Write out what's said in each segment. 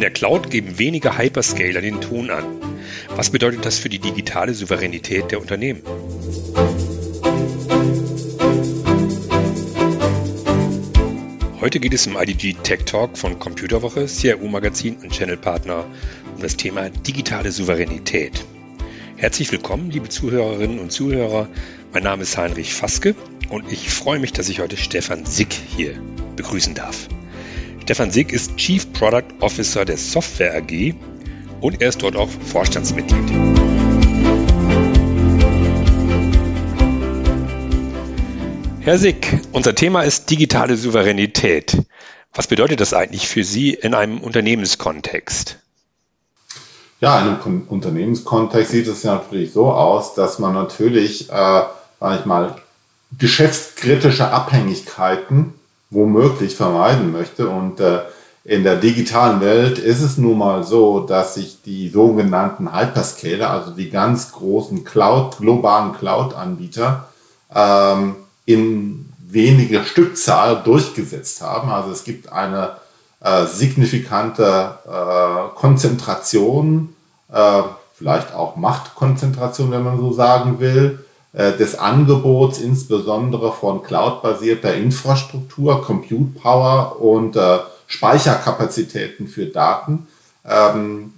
In der Cloud geben wenige Hyperscaler den Ton an. Was bedeutet das für die digitale Souveränität der Unternehmen? Heute geht es im IDG Tech Talk von Computerwoche, CRU Magazin und Channelpartner um das Thema digitale Souveränität. Herzlich willkommen, liebe Zuhörerinnen und Zuhörer. Mein Name ist Heinrich Faske und ich freue mich, dass ich heute Stefan Sick hier begrüßen darf. Stefan Sick ist Chief Product Officer der Software AG und er ist dort auch Vorstandsmitglied. Herr Sick, unser Thema ist digitale Souveränität. Was bedeutet das eigentlich für Sie in einem Unternehmenskontext? Ja, in einem Unternehmenskontext sieht es ja natürlich so aus, dass man natürlich, äh, sag ich mal, geschäftskritische Abhängigkeiten womöglich vermeiden möchte. Und äh, in der digitalen Welt ist es nun mal so, dass sich die sogenannten Hyperscaler, also die ganz großen Cloud, globalen Cloud-Anbieter, ähm, in weniger Stückzahl durchgesetzt haben. Also es gibt eine äh, signifikante äh, Konzentration, äh, vielleicht auch Machtkonzentration, wenn man so sagen will, des Angebots, insbesondere von cloud-basierter Infrastruktur, Compute Power und äh, Speicherkapazitäten für Daten. Ähm,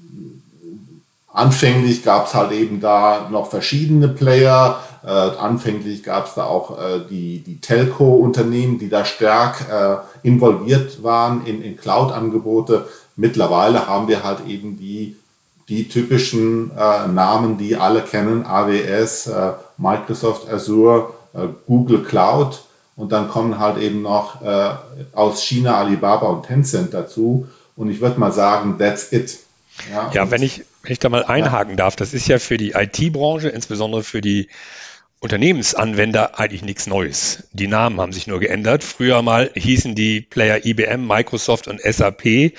anfänglich gab es halt eben da noch verschiedene Player. Äh, anfänglich gab es da auch äh, die, die Telco-Unternehmen, die da stark äh, involviert waren in, in Cloud-Angebote. Mittlerweile haben wir halt eben die die typischen äh, Namen, die alle kennen, AWS, äh, Microsoft Azure, äh, Google Cloud und dann kommen halt eben noch äh, aus China Alibaba und Tencent dazu und ich würde mal sagen, that's it. Ja, ja wenn, ich, wenn ich da mal einhaken ja. darf, das ist ja für die IT-Branche, insbesondere für die Unternehmensanwender eigentlich nichts Neues. Die Namen haben sich nur geändert. Früher mal hießen die Player IBM, Microsoft und SAP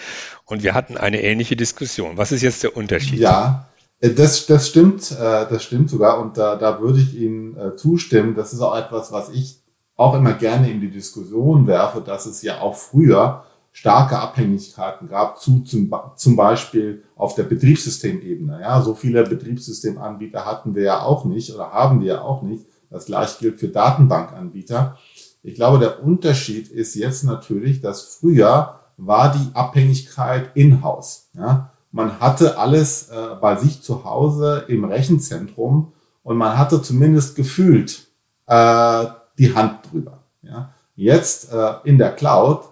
und wir hatten eine ähnliche Diskussion. Was ist jetzt der Unterschied? Ja, äh, das, das stimmt, äh, das stimmt sogar und da, da würde ich Ihnen äh, zustimmen. Das ist auch etwas, was ich auch immer gerne in die Diskussion werfe, dass es ja auch früher starke Abhängigkeiten gab, zu, zum, zum Beispiel auf der Betriebssystemebene. Ja, so viele Betriebssystemanbieter hatten wir ja auch nicht oder haben wir ja auch nicht. Das gleiche gilt für Datenbankanbieter. Ich glaube, der Unterschied ist jetzt natürlich, dass früher war die Abhängigkeit in-house. Ja? Man hatte alles äh, bei sich zu Hause im Rechenzentrum und man hatte zumindest gefühlt äh, die Hand drüber. Ja? Jetzt äh, in der Cloud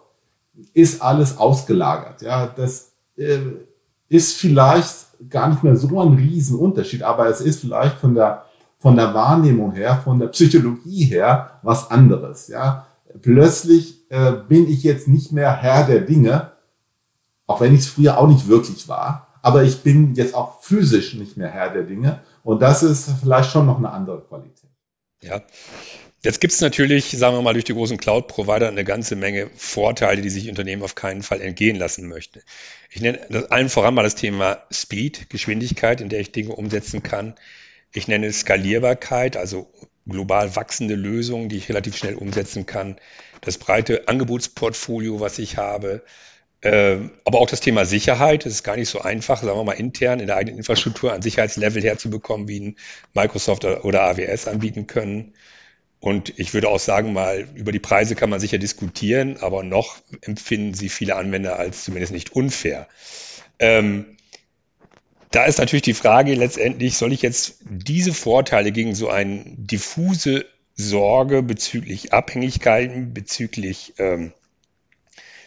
ist alles ausgelagert. Ja? Das äh, ist vielleicht gar nicht mehr so ein Riesenunterschied, aber es ist vielleicht von der, von der Wahrnehmung her, von der Psychologie her was anderes. Ja? Plötzlich äh, bin ich jetzt nicht mehr Herr der Dinge, auch wenn ich es früher auch nicht wirklich war, aber ich bin jetzt auch physisch nicht mehr Herr der Dinge und das ist vielleicht schon noch eine andere Qualität. Ja. Jetzt gibt es natürlich, sagen wir mal, durch die großen Cloud-Provider eine ganze Menge Vorteile, die sich Unternehmen auf keinen Fall entgehen lassen möchten. Ich nenne allen voran mal das Thema Speed, Geschwindigkeit, in der ich Dinge umsetzen kann. Ich nenne Skalierbarkeit, also global wachsende Lösungen, die ich relativ schnell umsetzen kann, das breite Angebotsportfolio, was ich habe, äh, aber auch das Thema Sicherheit. Es ist gar nicht so einfach, sagen wir mal intern in der eigenen Infrastruktur ein Sicherheitslevel herzubekommen, wie ein Microsoft oder AWS anbieten können. Und ich würde auch sagen, mal über die Preise kann man sicher diskutieren, aber noch empfinden sie viele Anwender als zumindest nicht unfair. Ähm, da ist natürlich die Frage letztendlich, soll ich jetzt diese Vorteile gegen so eine diffuse Sorge bezüglich Abhängigkeiten, bezüglich ähm,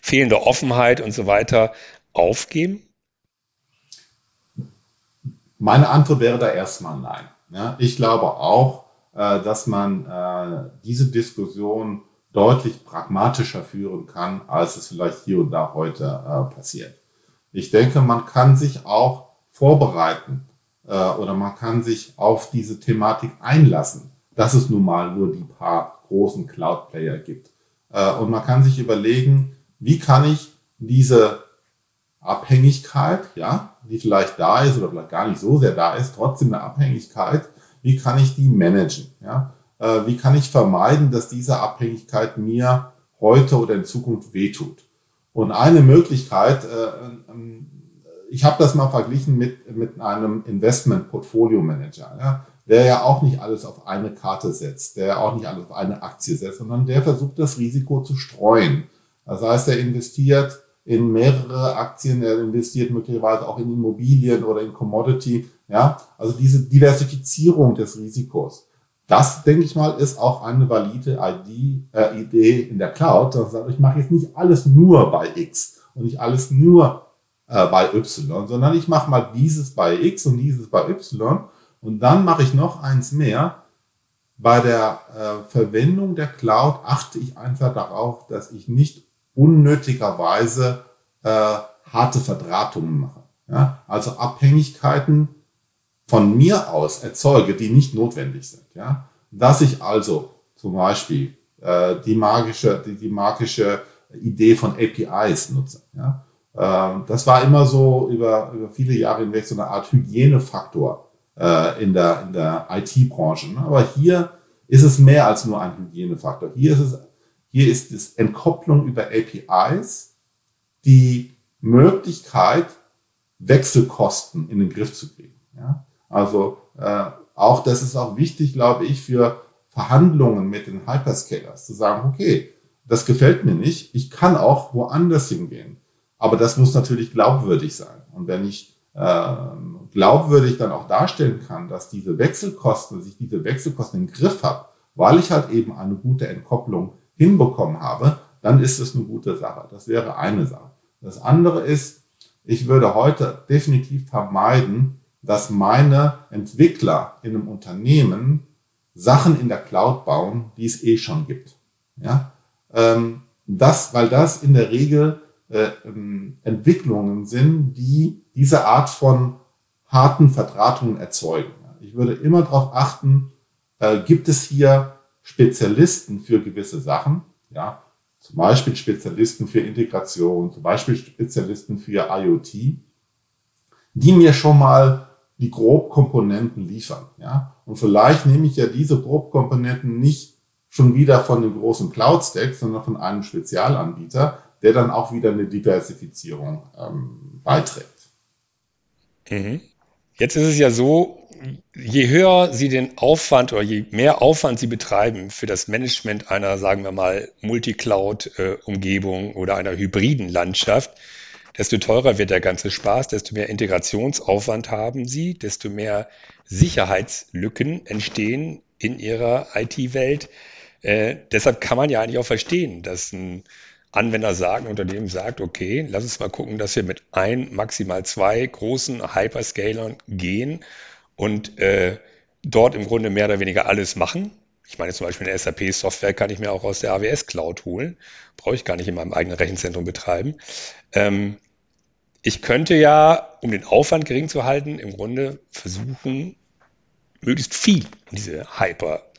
fehlender Offenheit und so weiter aufgeben? Meine Antwort wäre da erstmal nein. Ja, ich glaube auch, äh, dass man äh, diese Diskussion deutlich pragmatischer führen kann, als es vielleicht hier und da heute äh, passiert. Ich denke, man kann sich auch vorbereiten äh, oder man kann sich auf diese Thematik einlassen, dass es nun mal nur die paar großen Cloud-Player gibt. Äh, und man kann sich überlegen, wie kann ich diese Abhängigkeit, ja, die vielleicht da ist oder vielleicht gar nicht so sehr da ist, trotzdem eine Abhängigkeit, wie kann ich die managen? Ja? Äh, wie kann ich vermeiden, dass diese Abhängigkeit mir heute oder in Zukunft wehtut? Und eine Möglichkeit, äh, ich habe das mal verglichen mit, mit einem Investment-Portfolio-Manager, ja, der ja auch nicht alles auf eine Karte setzt, der ja auch nicht alles auf eine Aktie setzt, sondern der versucht, das Risiko zu streuen. Das heißt, er investiert in mehrere Aktien, er investiert möglicherweise auch in Immobilien oder in Commodity. Ja, also diese Diversifizierung des Risikos. Das, denke ich mal, ist auch eine valide ID, äh, Idee in der Cloud. Dass ich mache jetzt nicht alles nur bei X und nicht alles nur äh, bei Y, sondern ich mache mal dieses bei X und dieses bei Y und dann mache ich noch eins mehr. Bei der äh, Verwendung der Cloud achte ich einfach darauf, dass ich nicht unnötigerweise äh, harte Verdrahtungen mache. Ja? Also Abhängigkeiten von mir aus erzeuge, die nicht notwendig sind. Ja? Dass ich also zum Beispiel äh, die magische, die, die magische Idee von APIs nutze. Ja? Ähm, das war immer so über, über viele Jahre hinweg so eine Art Hygienefaktor äh, in der, in der IT-Branche. Ne? Aber hier ist es mehr als nur ein Hygienefaktor. Hier ist es, hier ist es Entkopplung über APIs, die Möglichkeit, Wechselkosten in den Griff zu kriegen. Also äh, auch das ist auch wichtig, glaube ich, für Verhandlungen mit den Hyperscalers, zu sagen, okay, das gefällt mir nicht, ich kann auch woanders hingehen. Aber das muss natürlich glaubwürdig sein. Und wenn ich äh, glaubwürdig dann auch darstellen kann, dass diese Wechselkosten, dass ich diese Wechselkosten im Griff habe, weil ich halt eben eine gute Entkopplung hinbekommen habe, dann ist es eine gute Sache. Das wäre eine Sache. Das andere ist, ich würde heute definitiv vermeiden, dass meine Entwickler in einem Unternehmen Sachen in der Cloud bauen, die es eh schon gibt. Ja, ähm, das, weil das in der Regel äh, ähm, Entwicklungen sind, die diese Art von harten Verdrahtungen erzeugen. Ich würde immer darauf achten, äh, gibt es hier Spezialisten für gewisse Sachen, ja, zum Beispiel Spezialisten für Integration, zum Beispiel Spezialisten für IoT, die mir schon mal die Grobkomponenten liefern. Ja? Und vielleicht nehme ich ja diese Grobkomponenten nicht schon wieder von dem großen Cloud-Stack, sondern von einem Spezialanbieter, der dann auch wieder eine Diversifizierung ähm, beiträgt. Mhm. Jetzt ist es ja so, je höher Sie den Aufwand oder je mehr Aufwand Sie betreiben für das Management einer, sagen wir mal, Multicloud-Umgebung äh, oder einer hybriden Landschaft, desto teurer wird der ganze Spaß, desto mehr Integrationsaufwand haben Sie, desto mehr Sicherheitslücken entstehen in Ihrer IT-Welt. Äh, deshalb kann man ja eigentlich auch verstehen, dass ein Anwender sagt, ein Unternehmen sagt, okay, lass uns mal gucken, dass wir mit ein, maximal zwei großen Hyperscalern gehen und äh, dort im Grunde mehr oder weniger alles machen. Ich meine zum Beispiel eine SAP-Software kann ich mir auch aus der AWS Cloud holen. Brauche ich gar nicht in meinem eigenen Rechenzentrum betreiben. Ähm, ich könnte ja, um den Aufwand gering zu halten, im Grunde versuchen, möglichst viel in diese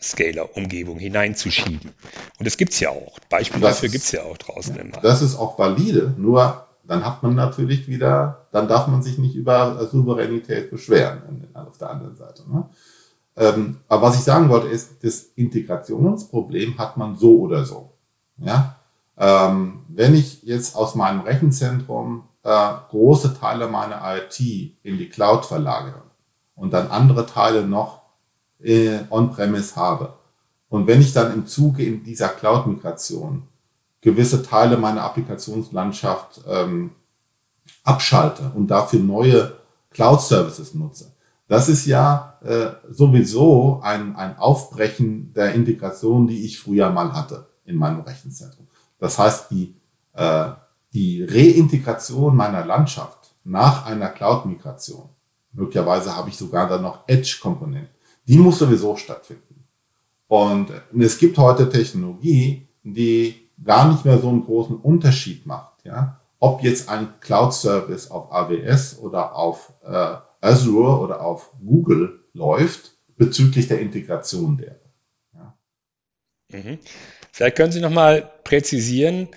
Hyperscaler-Umgebung hineinzuschieben. Und das gibt es ja auch. Beispiele das dafür gibt es ja auch draußen im Markt. Das ist auch valide, nur dann hat man natürlich wieder, dann darf man sich nicht über Souveränität beschweren auf der anderen Seite. Ne? Ähm, aber was ich sagen wollte, ist, das Integrationsproblem hat man so oder so. Ja? Ähm, wenn ich jetzt aus meinem Rechenzentrum äh, große Teile meiner IT in die Cloud verlagere und dann andere Teile noch äh, on-premise habe, und wenn ich dann im Zuge in dieser Cloud-Migration gewisse Teile meiner Applikationslandschaft ähm, abschalte und dafür neue Cloud-Services nutze, das ist ja äh, sowieso ein, ein Aufbrechen der Integration, die ich früher mal hatte in meinem Rechenzentrum. Das heißt, die, äh, die Reintegration meiner Landschaft nach einer Cloud-Migration, möglicherweise habe ich sogar dann noch Edge-Komponenten, die muss sowieso stattfinden. Und es gibt heute Technologie, die gar nicht mehr so einen großen Unterschied macht, ja, ob jetzt ein Cloud-Service auf AWS oder auf äh, Azure oder auf Google läuft bezüglich der Integration der. Ja. Mhm. Vielleicht können Sie noch mal präzisieren,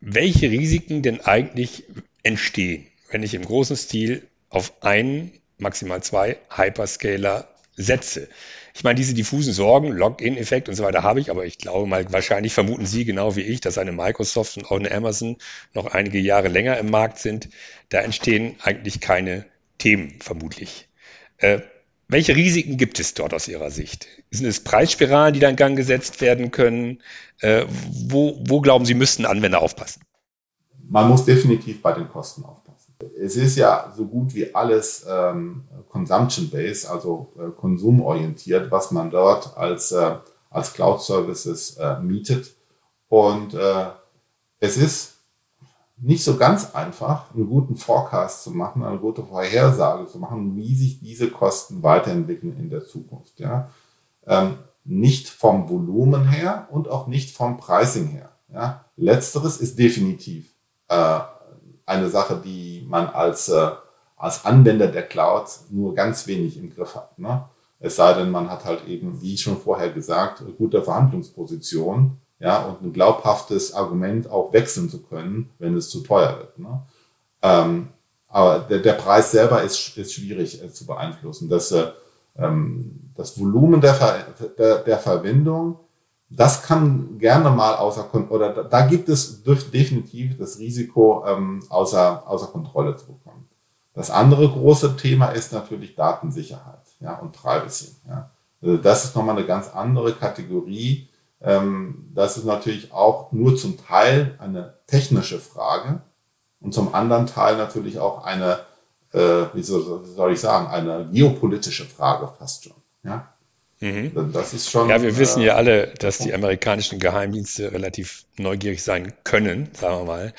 welche Risiken denn eigentlich entstehen, wenn ich im großen Stil auf einen, maximal zwei Hyperscaler setze. Ich meine, diese diffusen Sorgen, Login-Effekt und so weiter habe ich, aber ich glaube mal, wahrscheinlich vermuten Sie genau wie ich, dass eine Microsoft und auch eine Amazon noch einige Jahre länger im Markt sind. Da entstehen eigentlich keine Themen, vermutlich. Äh, welche Risiken gibt es dort aus Ihrer Sicht? Sind es Preisspiralen, die da in Gang gesetzt werden können? Äh, wo, wo glauben Sie, müssten Anwender aufpassen? Man muss definitiv bei den Kosten aufpassen. Es ist ja so gut wie alles ähm, consumption-based, also äh, konsumorientiert, was man dort als, äh, als Cloud-Services äh, mietet. Und äh, es ist nicht so ganz einfach, einen guten Forecast zu machen, eine gute Vorhersage zu machen, wie sich diese Kosten weiterentwickeln in der Zukunft. Ja? Ähm, nicht vom Volumen her und auch nicht vom Pricing her. Ja? Letzteres ist definitiv äh, eine Sache, die man als, äh, als Anwender der Cloud nur ganz wenig im Griff hat. Ne? Es sei denn, man hat halt eben, wie schon vorher gesagt, gute Verhandlungsposition ja, und ein glaubhaftes Argument auch wechseln zu können, wenn es zu teuer wird. Ne? Ähm, aber der, der Preis selber ist, ist schwierig äh, zu beeinflussen. Das, äh, ähm, das Volumen der, Ver, der, der Verwendung, das kann gerne mal außer oder da, da gibt es definitiv das Risiko ähm, außer, außer Kontrolle zu bekommen. Das andere große Thema ist natürlich Datensicherheit ja, und Privacy. Ja. Also das ist nochmal eine ganz andere Kategorie, ähm, das ist natürlich auch nur zum Teil eine technische Frage und zum anderen Teil natürlich auch eine, äh, wie soll ich sagen, eine geopolitische Frage fast schon. Ja? Mhm. Das ist schon. Ja, wir wissen ja äh, alle, dass die amerikanischen Geheimdienste relativ neugierig sein können, sagen wir mal.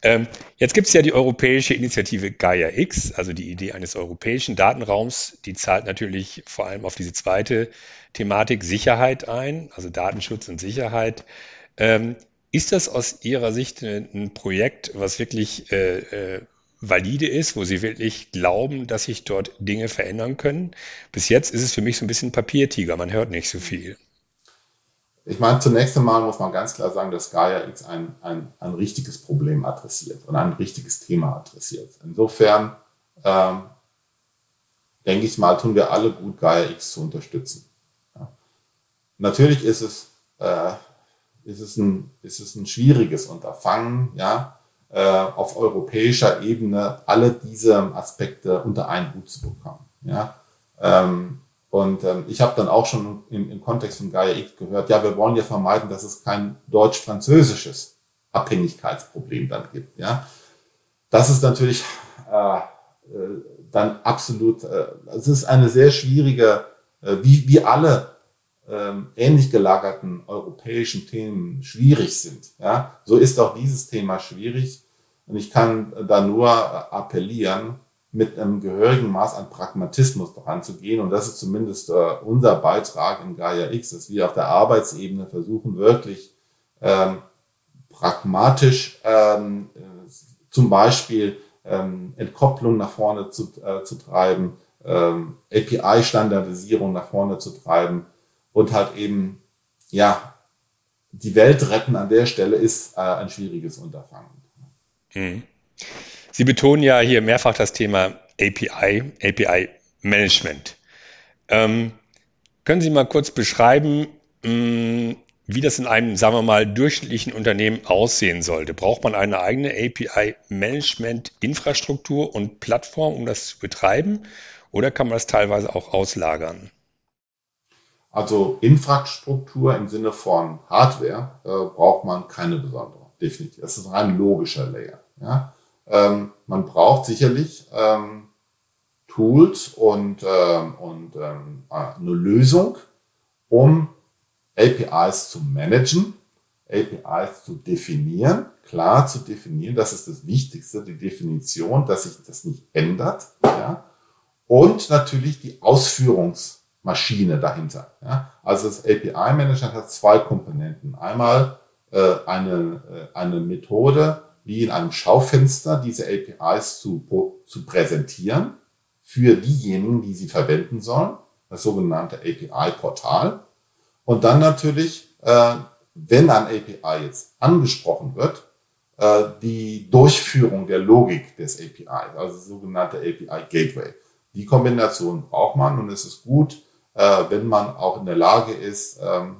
Ähm, jetzt gibt es ja die europäische Initiative Gaia X, also die Idee eines europäischen Datenraums. Die zahlt natürlich vor allem auf diese zweite Thematik Sicherheit ein, also Datenschutz und Sicherheit. Ähm, ist das aus Ihrer Sicht ein Projekt, was wirklich äh, äh, valide ist, wo Sie wirklich glauben, dass sich dort Dinge verändern können? Bis jetzt ist es für mich so ein bisschen Papiertiger, man hört nicht so viel. Ich meine, zunächst einmal muss man ganz klar sagen, dass Gaia X ein, ein, ein richtiges Problem adressiert und ein richtiges Thema adressiert. Insofern ähm, denke ich mal, tun wir alle gut, Gaia X zu unterstützen. Natürlich ist es, äh, ist es, ein, ist es ein schwieriges Unterfangen, ja, auf europäischer Ebene alle diese Aspekte unter einen Hut zu bekommen. Ja. Ähm, und ähm, ich habe dann auch schon im, im Kontext von Gaia X gehört, ja, wir wollen ja vermeiden, dass es kein deutsch-französisches Abhängigkeitsproblem dann gibt. Ja. Das ist natürlich äh, äh, dann absolut, äh, es ist eine sehr schwierige, äh, wie, wie alle ähm, ähnlich gelagerten europäischen Themen schwierig sind. Ja, so ist auch dieses Thema schwierig. Und ich kann da nur appellieren, mit einem gehörigen Maß an Pragmatismus daran zu gehen. Und das ist zumindest äh, unser Beitrag in Gaia X, dass wir auf der Arbeitsebene versuchen, wirklich ähm, pragmatisch ähm, äh, zum Beispiel ähm, Entkopplung nach vorne zu, äh, zu treiben, ähm, API-Standardisierung nach vorne zu treiben, und halt eben, ja, die Welt retten an der Stelle ist äh, ein schwieriges Unterfangen. Mhm. Sie betonen ja hier mehrfach das Thema API, API Management. Ähm, können Sie mal kurz beschreiben, mh, mm, wie das in einem, sagen wir mal, durchschnittlichen Unternehmen aussehen sollte? Braucht man eine eigene API-Management-Infrastruktur und Plattform, um das zu betreiben? Oder kann man das teilweise auch auslagern? Also Infrastruktur im Sinne von Hardware äh, braucht man keine besondere, definitiv. Das ist ein rein logischer Layer. Ja? Ähm, man braucht sicherlich ähm, Tools und, ähm, und ähm, äh, eine Lösung, um APIs zu managen, APIs zu definieren, klar zu definieren, das ist das Wichtigste, die Definition, dass sich das nicht ändert. Ja? Und natürlich die Ausführungs- Maschine dahinter. Ja? Also das API-Management hat zwei Komponenten. Einmal äh, eine, äh, eine Methode, wie in einem Schaufenster diese APIs zu, zu präsentieren für diejenigen, die sie verwenden sollen, das sogenannte API-Portal. Und dann natürlich, äh, wenn ein API jetzt angesprochen wird, äh, die Durchführung der Logik des API, also sogenannte API Gateway. Die Kombination braucht man und es ist gut, wenn man auch in der Lage ist, ähm,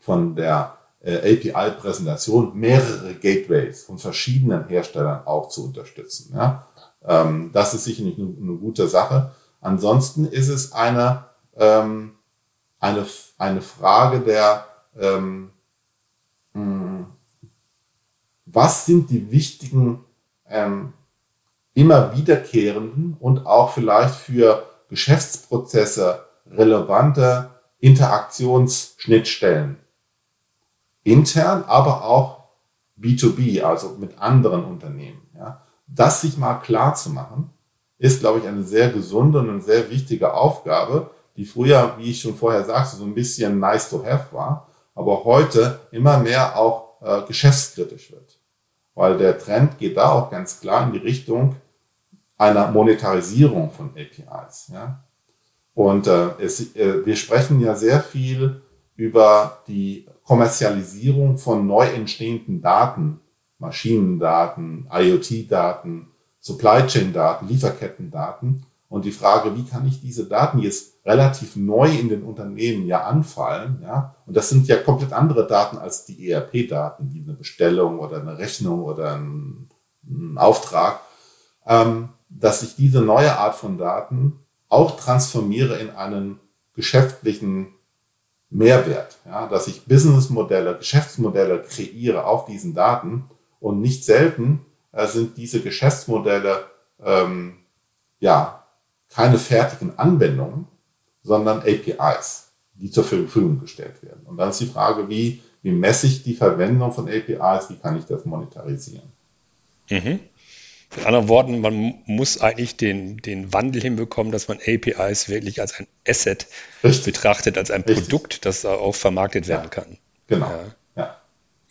von der äh, API-Präsentation mehrere Gateways von verschiedenen Herstellern auch zu unterstützen. Ja? Ähm, das ist sicherlich eine, eine, gute Sache. Ansonsten ist es eine, ähm, eine, eine Frage der, ähm, hm, was sind die wichtigen, ähm, immer wiederkehrenden und auch vielleicht für Geschäftsprozesse relevante Interaktionsschnittstellen intern, aber auch B2B, also mit anderen Unternehmen. Ja. Das sich mal klar zu machen, ist, glaube ich, eine sehr gesunde und eine sehr wichtige Aufgabe, die früher, wie ich schon vorher sagte, so ein bisschen nice to have war, aber heute immer mehr auch äh, geschäftskritisch wird. Weil der Trend geht da auch ganz klar in die Richtung einer Monetarisierung von APIs. Ja. Und äh, es, äh, wir sprechen ja sehr viel über die Kommerzialisierung von neu entstehenden Daten, Maschinendaten, IoT-Daten, Supply Chain-Daten, Lieferketten-Daten. Und die Frage, wie kann ich diese Daten jetzt relativ neu in den Unternehmen ja anfallen, ja? Und das sind ja komplett andere Daten als die ERP-Daten, wie eine Bestellung oder eine Rechnung oder ein, ein Auftrag, ähm, dass ich diese neue Art von Daten auch transformiere in einen geschäftlichen Mehrwert, ja, dass ich Businessmodelle, Geschäftsmodelle kreiere auf diesen Daten und nicht selten äh, sind diese Geschäftsmodelle ähm, ja keine fertigen Anwendungen, sondern APIs, die zur Verfügung gestellt werden. Und dann ist die Frage, wie, wie messe ich die Verwendung von APIs, wie kann ich das monetarisieren? Mhm. Mit anderen Worten, man muss eigentlich den, den Wandel hinbekommen, dass man APIs wirklich als ein Asset Richtig. betrachtet, als ein Richtig. Produkt, das auch vermarktet werden ja. kann. Genau. Ja. ja.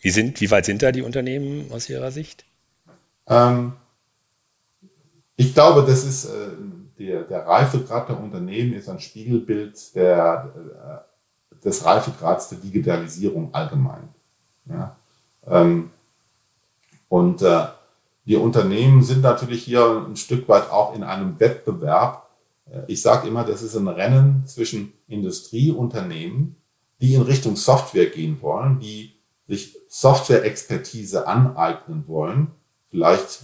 Wie, sind, wie weit sind da die Unternehmen aus Ihrer Sicht? Ähm, ich glaube, das ist äh, der, der Reifegrad der Unternehmen ist ein Spiegelbild der, äh, des Reifegrads der Digitalisierung allgemein. Ja? Ähm, und äh, die Unternehmen sind natürlich hier ein Stück weit auch in einem Wettbewerb. Äh, ich sage immer, das ist ein Rennen zwischen Industrieunternehmen, die in Richtung Software gehen wollen, die sich Software-Expertise aneignen wollen, vielleicht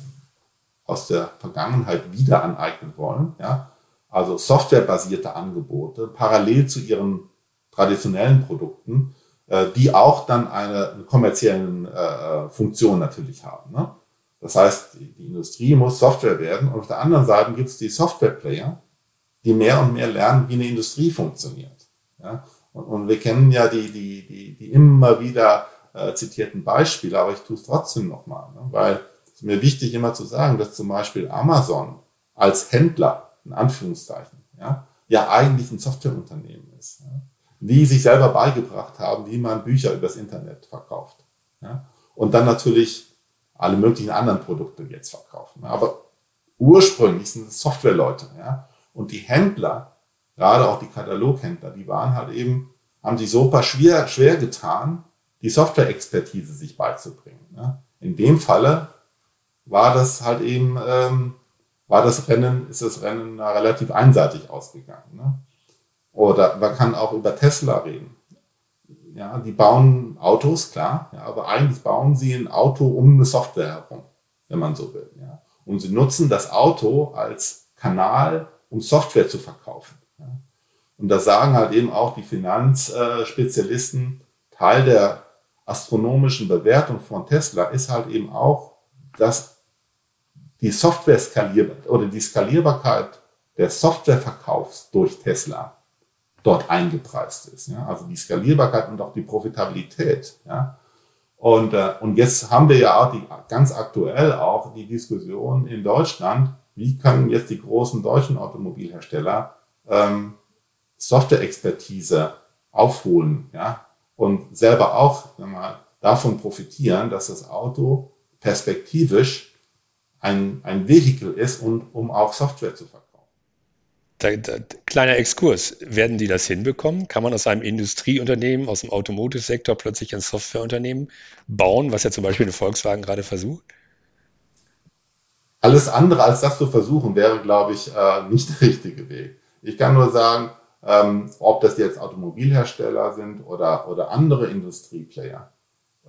aus der Vergangenheit wieder aneignen wollen, ja, also softwarebasierte Angebote parallel zu ihren traditionellen Produkten, äh, die auch dann eine kommerzielle äh, Funktion natürlich haben. Ne? Das heißt, die Industrie muss Software werden und auf der anderen Seite gibt es die Software-Player, die mehr und mehr lernen, wie eine Industrie funktioniert. Ja? Und, und, wir kennen ja die, die, die, die immer wieder äh, zitierten Beispiele, aber ich tue es trotzdem nochmal, ne? weil es mir wichtig immer zu sagen, dass zum Beispiel Amazon als Händler, in Anführungszeichen, ja, ja eigentlich ein Softwareunternehmen ist, ja? die sich selber beigebracht haben, wie man Bücher übers Internet verkauft. Ja? Und dann natürlich alle möglichen anderen Produkte jetzt verkaufen. Aber ursprünglich sind es Softwareleute, ja. Und die Händler, gerade auch die Kataloghändler, die waren halt eben, haben sich super schwer, schwer getan, die Software-Expertise sich beizubringen. Ja. In dem Falle war das halt eben, ähm, war das Rennen, ist das Rennen relativ einseitig ausgegangen. Ne? Oder man kann auch über Tesla reden. Ja, die bauen Autos, klar, ja, aber eigentlich bauen sie ein Auto um eine Software herum, wenn man so will. Ja. Und sie nutzen das Auto als Kanal, um Software zu verkaufen. Ja. Und da sagen halt eben auch die Finanzspezialisten, Teil der astronomischen Bewertung von Tesla ist halt eben auch, dass die Software skalierbar oder die Skalierbarkeit der Softwareverkaufs durch Tesla dort eingepreist ist. Ja? Also die Skalierbarkeit und auch die Profitabilität. Ja? Und, äh, und jetzt haben wir ja auch die, ganz aktuell auch die Diskussion in Deutschland, wie können jetzt die großen deutschen Automobilhersteller ähm, Software-Expertise aufholen ja? und selber auch mal, davon profitieren, dass das Auto perspektivisch ein, ein Vehikel ist, und, um auch Software zu verkaufen. Da, da, kleiner Exkurs. Werden die das hinbekommen? Kann man aus einem Industrieunternehmen, aus dem Automotive-Sektor plötzlich ein Softwareunternehmen bauen, was ja zum Beispiel eine Volkswagen gerade versucht? Alles andere als das zu versuchen, wäre, glaube ich, äh, nicht der richtige Weg. Ich kann nur sagen, ähm, ob das jetzt Automobilhersteller sind oder, oder andere Industrieplayer.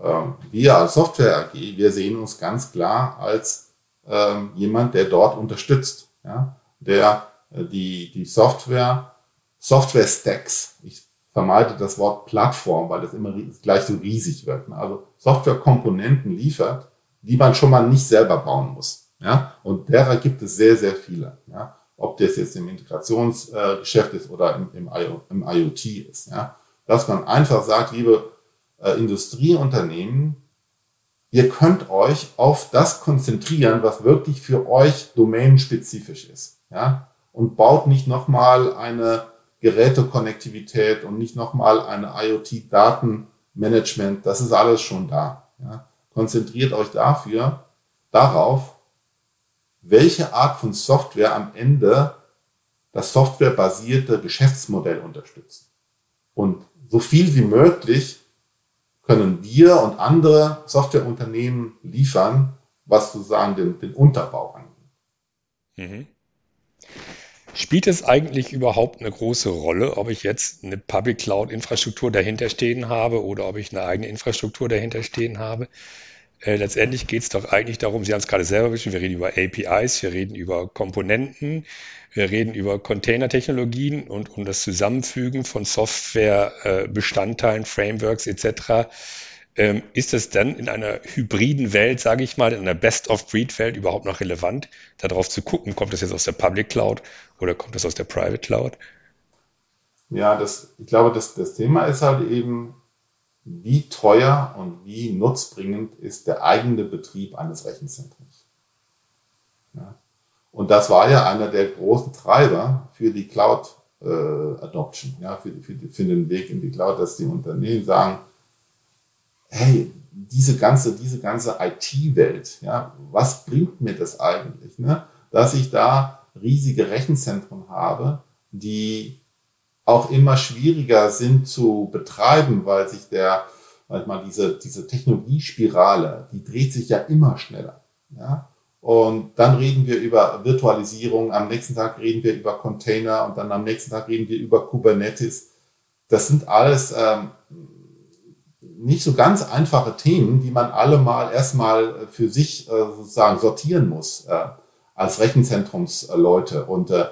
Ähm, wir als Software AG, wir sehen uns ganz klar als ähm, jemand, der dort unterstützt, ja, der die, die Software, Software Stacks, ich vermeide das Wort Plattform, weil das immer gleich so riesig wird, ne? also Softwarekomponenten liefert, die man schon mal nicht selber bauen muss. Ja? Und derer gibt es sehr, sehr viele. Ja? Ob das jetzt im Integrationsgeschäft ist oder im, im, im IoT ist. Ja? Dass man einfach sagt, liebe äh, Industrieunternehmen, ihr könnt euch auf das konzentrieren, was wirklich für euch domänenspezifisch ist. Ja? Und baut nicht nochmal eine Gerätekonnektivität und nicht nochmal eine IoT-Datenmanagement. Das ist alles schon da. Ja? Konzentriert euch dafür darauf, welche Art von Software am Ende das softwarebasierte Geschäftsmodell unterstützt. Und so viel wie möglich können wir und andere Softwareunternehmen liefern, was sozusagen den, den Unterbau angeht. Mhm. Spielt es eigentlich überhaupt eine große Rolle, ob ich jetzt eine Public Cloud Infrastruktur dahinter stehen habe oder ob ich eine eigene Infrastruktur dahinter stehen habe? Äh, letztendlich geht es doch eigentlich darum, Sie haben es gerade selber wissen, wir reden über APIs, wir reden über Komponenten, wir reden über Container-Technologien und um das Zusammenfügen von Software-Bestandteilen, äh, Frameworks etc. Ähm, ist es dann in einer hybriden Welt, sage ich mal, in einer Best-of-Breed-Welt überhaupt noch relevant, darauf zu gucken, kommt das jetzt aus der Public Cloud oder kommt das aus der Private Cloud? Ja, das, ich glaube, das, das Thema ist halt eben, wie teuer und wie nutzbringend ist der eigene Betrieb eines Rechenzentrums. Ja. Und das war ja einer der großen Treiber für die Cloud äh, Adoption, ja, für, für, für den Weg in die Cloud, dass die Unternehmen sagen, hey, diese ganze, diese ganze IT-Welt, ja, was bringt mir das eigentlich, ne? dass ich da riesige Rechenzentren habe, die auch immer schwieriger sind zu betreiben, weil sich der, manchmal diese, diese Technologiespirale, die dreht sich ja immer schneller. Ja? Und dann reden wir über Virtualisierung, am nächsten Tag reden wir über Container und dann am nächsten Tag reden wir über Kubernetes. Das sind alles ähm, nicht so ganz einfache Themen, die man alle mal erstmal für sich äh, sozusagen sortieren muss äh, als Rechenzentrumsleute. Und äh,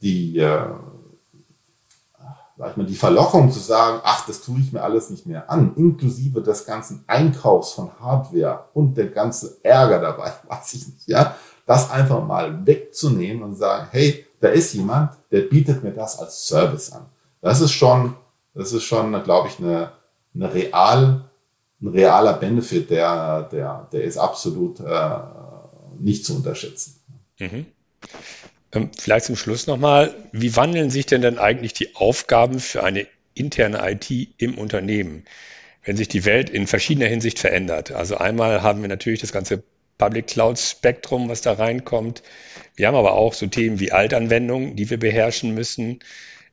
die, äh, sag ich mal, die Verlockung zu sagen, ach, das tue ich mir alles nicht mehr an, inklusive des ganzen Einkaufs von Hardware und der ganze Ärger dabei, weiß ich nicht, ja, das einfach mal wegzunehmen und sagen, hey, da ist jemand, der bietet mir das als Service an. Das ist schon, das ist schon, glaube ich, eine, eine real, ein realer Benefit, der, der, der ist absolut äh, nicht zu unterschätzen. Mhm. Ähm, vielleicht zum Schluss nochmal, wie wandeln sich denn dann eigentlich die Aufgaben für eine interne IT im Unternehmen, wenn sich die Welt in verschiedener Hinsicht verändert? Also einmal haben wir natürlich das ganze Public Cloud Spektrum, was da reinkommt. Wir haben aber auch so Themen wie Altanwendungen, die wir beherrschen müssen.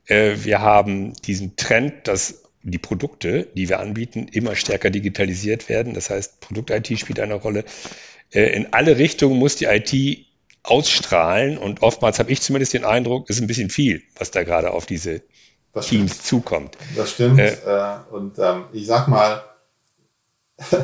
Äh, wir haben diesen Trend, dass die Produkte, die wir anbieten, immer stärker digitalisiert werden. Das heißt, Produkt-IT spielt eine Rolle. Äh, in alle Richtungen muss die IT ausstrahlen. Und oftmals habe ich zumindest den Eindruck, ist ein bisschen viel, was da gerade auf diese das Teams stimmt. zukommt. Das stimmt. Äh, äh, und ähm, ich sag mal,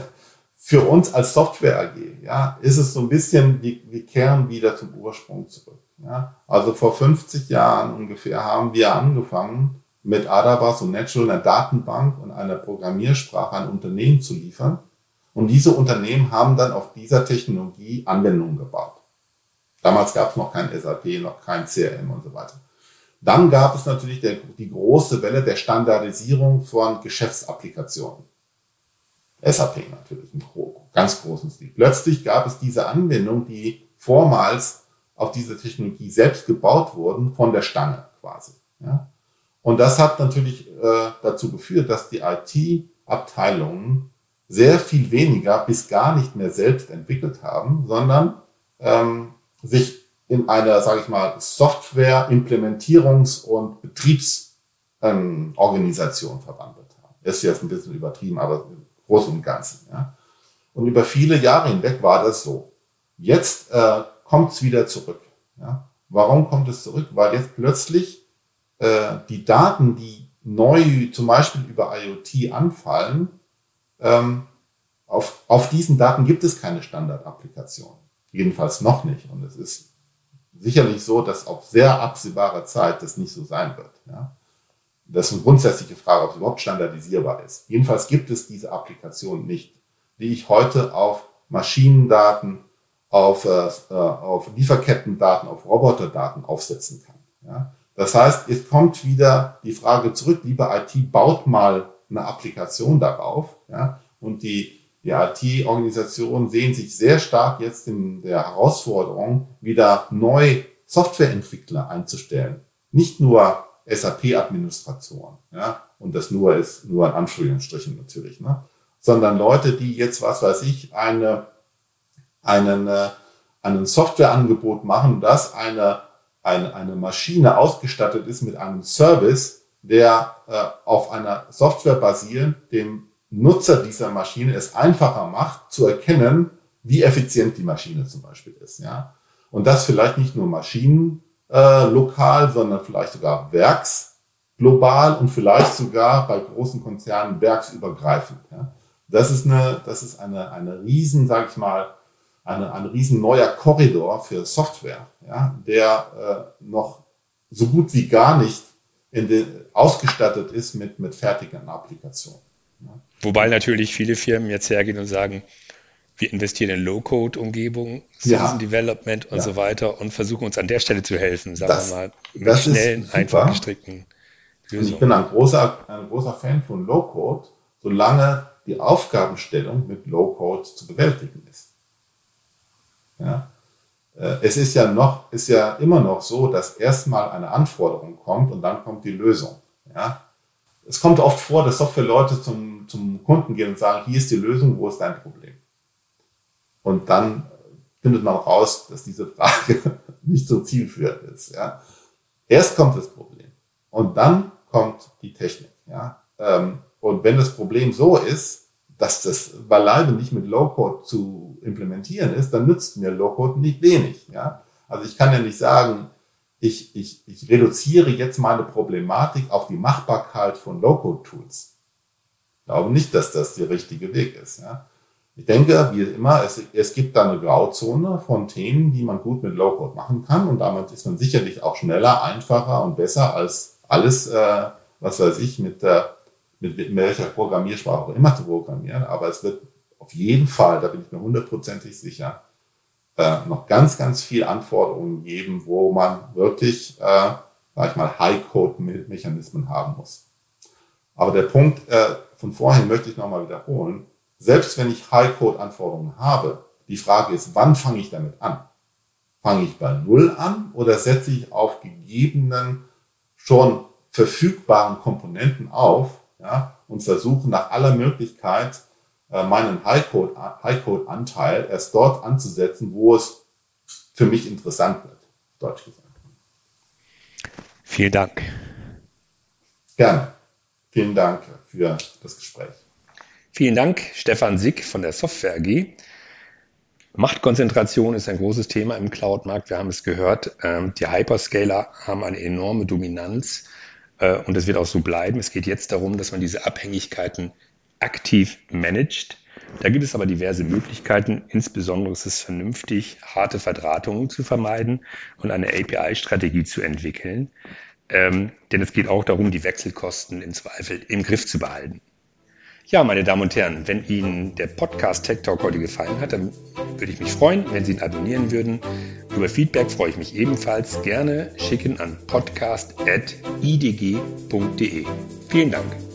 für uns als Software AG, ja, ist es so ein bisschen, wir, wir kehren wieder zum Ursprung zurück. Ja. Also vor 50 Jahren ungefähr haben wir angefangen, mit Adabas und Natural einer Datenbank und einer Programmiersprache an Unternehmen zu liefern. Und diese Unternehmen haben dann auf dieser Technologie Anwendungen gebaut. Damals gab es noch kein SAP, noch kein CRM und so weiter. Dann gab es natürlich der, die große Welle der Standardisierung von Geschäftsapplikationen. SAP natürlich, im ganz großen Stil. Plötzlich gab es diese Anwendungen, die vormals auf diese Technologie selbst gebaut wurden, von der Stange quasi. Ja? Und das hat natürlich äh, dazu geführt, dass die IT-Abteilungen sehr viel weniger bis gar nicht mehr selbst entwickelt haben, sondern ähm, sich in einer, sage ich mal, Software-Implementierungs- und Betriebsorganisation ähm, verwandelt haben. Ist jetzt ein bisschen übertrieben, aber groß und ganzen. Ja. Und über viele Jahre hinweg war das so. Jetzt äh, kommt es wieder zurück. Ja. Warum kommt es zurück? Weil jetzt plötzlich äh, die Daten, die neu zum Beispiel über IoT anfallen, ähm, auf, auf diesen Daten gibt es keine Standardapplikation. Jedenfalls noch nicht. Und es ist sicherlich so, dass auf sehr absehbare Zeit das nicht so sein wird. Ja? Das ist eine grundsätzliche Frage, ob es überhaupt standardisierbar ist. Jedenfalls gibt es diese Applikation nicht, die ich heute auf Maschinendaten, auf, äh, äh auf Lieferkettendaten, auf Roboterdaten aufsetzen kann. Ja? Das heißt, es kommt wieder die Frage zurück, liebe IT, baut mal eine Applikation darauf. Ja? Und die, die IT-Organisationen sehen sich sehr stark jetzt in der Herausforderung, wieder neu Softwareentwickler einzustellen. Nicht nur SAP-Administratoren, ja, und das nur ist nur in Anführungsstrichen natürlich, ne, sondern Leute, die jetzt, was weiß ich, eine, einen, äh, einen Softwareangebot machen, das eine, eine, eine Maschine ausgestattet ist mit einem Service, der äh, auf einer Software basierend dem Nutzer dieser Maschine es einfacher macht, zu erkennen, wie effizient die Maschine zum Beispiel ist. Ja? Und das vielleicht nicht nur Maschinen äh, lokal, sondern vielleicht sogar werksglobal und vielleicht sogar bei großen Konzernen werksübergreifend. Ja? Das ist eine, das ist eine, eine riesen, sag ich mal, eine, ein riesen neuer Korridor für Software, ja, der äh, noch so gut wie gar nicht in den, ausgestattet ist mit, mit fertigen Applikationen. Ja. Wobei natürlich viele Firmen jetzt hergehen und sagen, wir investieren in Low-Code-Umgebungen, Citizen ja. Development und ja. so weiter und versuchen uns an der Stelle zu helfen, sagen das, wir mal, mit schnellen, einfach gestrickten Lösungen. ich bin ein großer, ein großer Fan von Low-Code, solange die Aufgabenstellung mit Low-Code zu bewältigen ist. Ja? Äh, es ist ja noch, ist ja immer noch so, dass erstmal eine Anforderung kommt und dann kommt die Lösung. Ja? Es kommt oft vor, dass Softwareleute zum, zum Kunden gehen und sagen, hier ist die Lösung, wo ist dein Problem? Und dann findet man raus, dass diese Frage nicht so zielführend ist. Ja? Erst kommt das Problem und dann kommt die Technik. Ja? Ähm, und wenn das Problem so ist, dass das beileibe nicht mit Low-Code zu implementieren ist, dann nützt mir Low-Code nicht wenig. Ja? Also ich kann ja nicht sagen, ich, ich, ich reduziere jetzt meine Problematik auf die Machbarkeit von Low-Code-Tools. Ich glaube nicht, dass das der richtige Weg ist. Ja? Ich denke, wie immer, es, es gibt da eine Grauzone von Themen, die man gut mit Low-Code machen kann und damit ist man sicherlich auch schneller, einfacher und besser als alles, äh, was weiß ich, mit der mit, mit welcher Programmiersprache auch immer zu programmieren, aber es wird auf jeden Fall, da bin ich mir hundertprozentig sicher, äh, noch ganz, ganz viel Anforderungen geben, wo man wirklich, äh, sag ich mal, High-Code-Mechanismen haben muss. Aber der Punkt äh, von vorhin möchte ich nochmal wiederholen. Selbst wenn ich High-Code-Anforderungen habe, die Frage ist, wann fange ich damit an? Fange ich bei Null an oder setze ich auf gegebenen, schon verfügbaren Komponenten auf ja, und versuche nach aller Möglichkeit äh, meinen High-Code-Anteil erst dort anzusetzen, wo es für mich interessant wird, deutsch gesagt. Vielen Dank. Gerne. Vielen Dank für das Gespräch. Vielen Dank, Stefan Sick von der Software AG. Machtkonzentration ist ein großes Thema im Cloud-Markt. Wir haben es gehört. Ähm, die Hyperscaler haben eine enorme Dominanz und es wird auch so bleiben. Es geht jetzt darum, dass man diese Abhängigkeiten aktiv managt. Da gibt es aber diverse Möglichkeiten. Insbesondere ist es vernünftig, harte Verdrahtungen zu vermeiden und eine API-Strategie zu entwickeln. Ähm, denn es geht auch darum, die Wechselkosten im Zweifel im Griff zu behalten. Ja, meine Damen und Herren, wenn Ihnen der Podcast Tech Talk heute gefallen hat, dann würde ich mich freuen, wenn Sie ihn abonnieren würden. Über Feedback freue ich mich ebenfalls. Gerne schicken an podcast.idg.de. Vielen Dank.